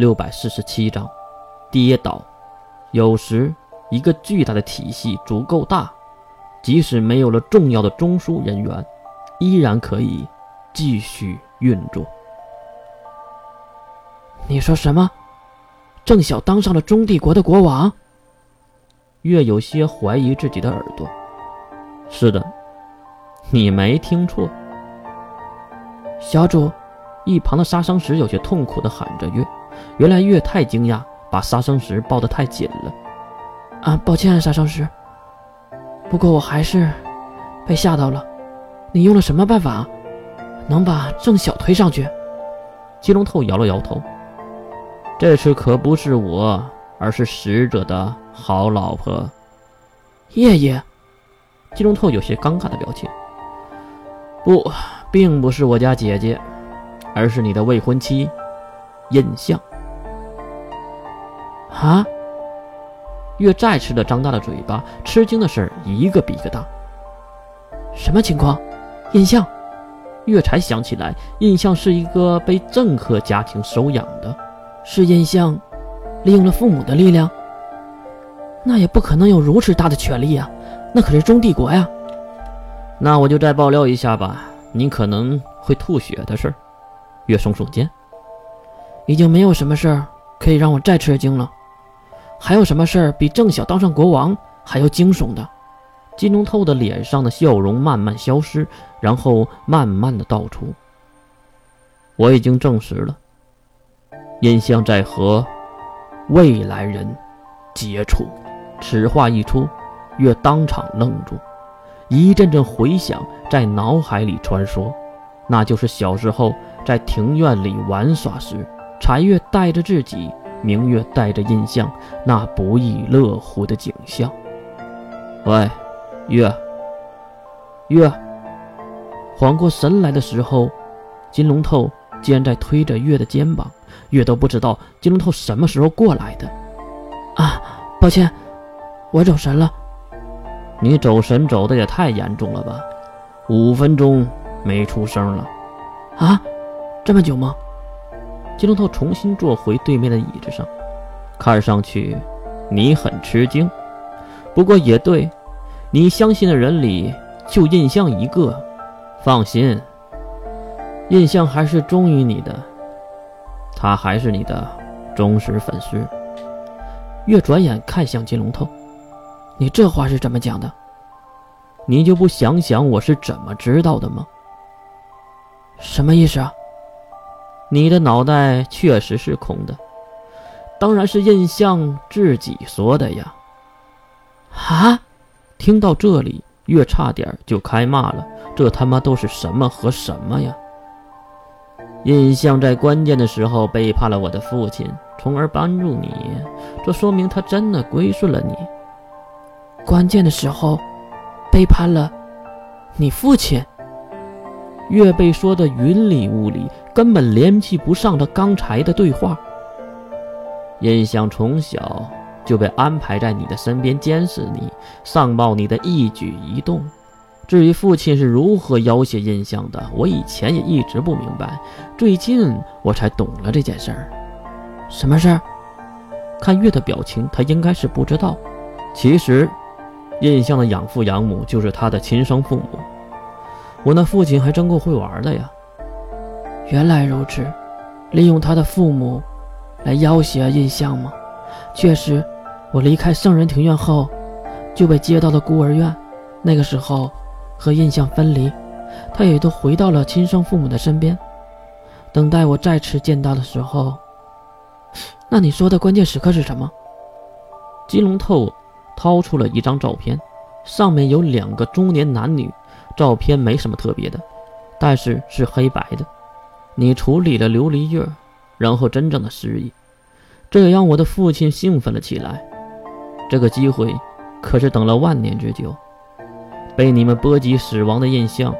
六百四十七章，跌倒。有时，一个巨大的体系足够大，即使没有了重要的中枢人员，依然可以继续运作。你说什么？郑晓当上了中帝国的国王？月有些怀疑自己的耳朵。是的，你没听错。小主，一旁的杀生石有些痛苦地喊着月。原来月太惊讶，把杀生石抱得太紧了。啊，抱歉，杀生石。不过我还是被吓到了。你用了什么办法，能把郑晓推上去？金龙头摇了摇头。这次可不是我，而是使者的好老婆，叶叶。金龙头有些尴尬的表情。不，并不是我家姐姐，而是你的未婚妻。印象啊！月再次的张大了嘴巴，吃惊的事儿一个比一个大。什么情况？印象？月才想起来，印象是一个被政客家庭收养的，是印象利用了父母的力量。那也不可能有如此大的权力呀，那可是中帝国呀。那我就再爆料一下吧，你可能会吐血的事儿。月耸耸肩。已经没有什么事儿可以让我再吃惊了，还有什么事儿比郑晓当上国王还要惊悚的？金龙透的脸上的笑容慢慢消失，然后慢慢的道出：“我已经证实了，印象在和未来人接触。”此话一出，月当场愣住，一阵阵回响在脑海里穿梭，那就是小时候在庭院里玩耍时。残月带着自己，明月带着印象，那不亦乐乎的景象。喂，月，月。缓过神来的时候，金龙头竟然在推着月的肩膀。月都不知道金龙头什么时候过来的。啊，抱歉，我走神了。你走神走的也太严重了吧？五分钟没出声了。啊，这么久吗？金龙头重新坐回对面的椅子上，看上去你很吃惊。不过也对，你相信的人里就印象一个。放心，印象还是忠于你的，他还是你的忠实粉丝。月转眼看向金龙头，你这话是怎么讲的？你就不想想我是怎么知道的吗？什么意思啊？你的脑袋确实是空的，当然是印象自己说的呀！啊！听到这里，月差点就开骂了，这他妈都是什么和什么呀？印象在关键的时候背叛了我的父亲，从而帮助你，这说明他真的归顺了你。关键的时候，背叛了你父亲。月被说的云里雾里。根本联系不上他刚才的对话。印象从小就被安排在你的身边监视你，上报你的一举一动。至于父亲是如何要挟印象的，我以前也一直不明白，最近我才懂了这件事儿。什么事儿？看月的表情，他应该是不知道。其实，印象的养父养母就是他的亲生父母。我那父亲还真够会玩的呀。原来如此，利用他的父母来要挟印象吗？确实，我离开圣人庭院后，就被接到了孤儿院。那个时候和印象分离，他也都回到了亲生父母的身边。等待我再次见到的时候，那你说的关键时刻是什么？金龙透掏出了一张照片，上面有两个中年男女，照片没什么特别的，但是是黑白的。你处理了琉璃月，然后真正的失忆，这也让我的父亲兴奋了起来。这个机会可是等了万年之久，被你们波及死亡的印象，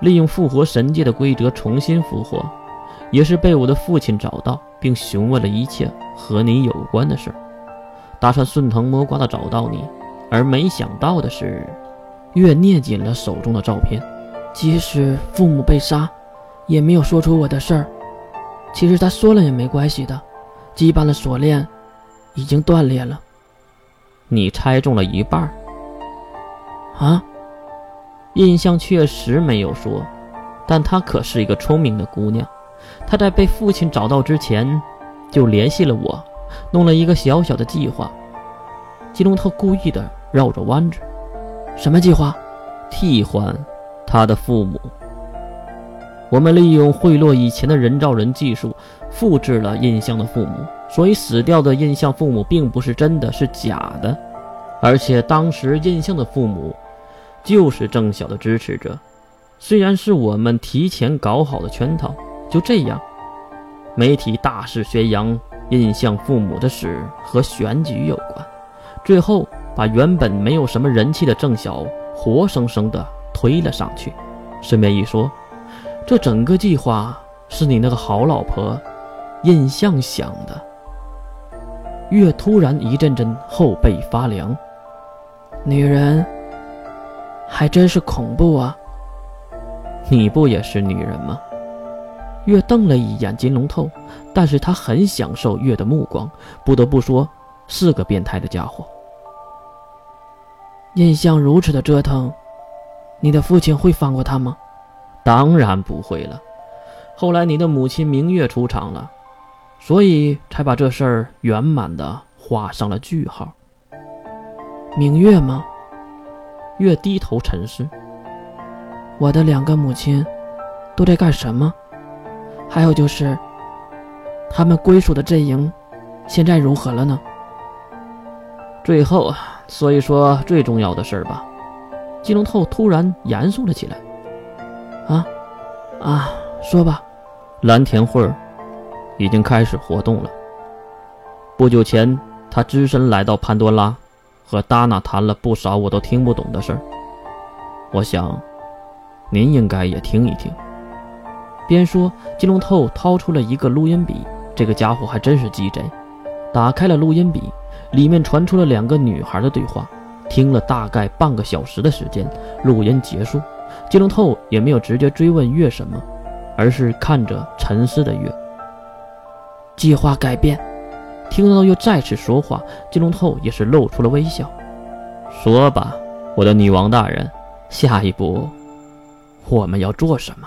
利用复活神界的规则重新复活，也是被我的父亲找到并询问了一切和你有关的事儿，打算顺藤摸瓜的找到你。而没想到的是，月捏紧了手中的照片，即使父母被杀。也没有说出我的事儿，其实他说了也没关系的，羁绊的锁链已经断裂了。你猜中了一半。啊？印象确实没有说，但她可是一个聪明的姑娘。她在被父亲找到之前，就联系了我，弄了一个小小的计划。吉隆特故意的绕着弯子。什么计划？替换他的父母。我们利用贿赂以前的人造人技术，复制了印象的父母。所以死掉的印象父母并不是真的，是假的。而且当时印象的父母就是郑晓的支持者。虽然是我们提前搞好的圈套，就这样，媒体大肆宣扬印象父母的事和选举有关，最后把原本没有什么人气的郑晓活生生的推了上去。顺便一说，这整个计划是你那个好老婆印象想的。月突然一阵阵后背发凉，女人还真是恐怖啊！你不也是女人吗？月瞪了一眼金龙透，但是他很享受月的目光，不得不说是个变态的家伙。印象如此的折腾，你的父亲会放过他吗？当然不会了。后来你的母亲明月出场了。所以才把这事儿圆满的画上了句号。明月吗？月低头沉思。我的两个母亲都在干什么？还有就是，他们归属的阵营现在如何了呢？最后啊，说一说最重要的事儿吧。金龙透突然严肃了起来。啊啊，说吧。蓝田慧儿。已经开始活动了。不久前，他只身来到潘多拉，和达娜谈了不少我都听不懂的事儿。我想，您应该也听一听。边说，金龙透掏出了一个录音笔，这个家伙还真是鸡贼。打开了录音笔，里面传出了两个女孩的对话。听了大概半个小时的时间，录音结束，金龙透也没有直接追问月什么，而是看着沉思的月。计划改变，听到又再次说话，金龙透也是露出了微笑。说吧，我的女王大人，下一步我们要做什么？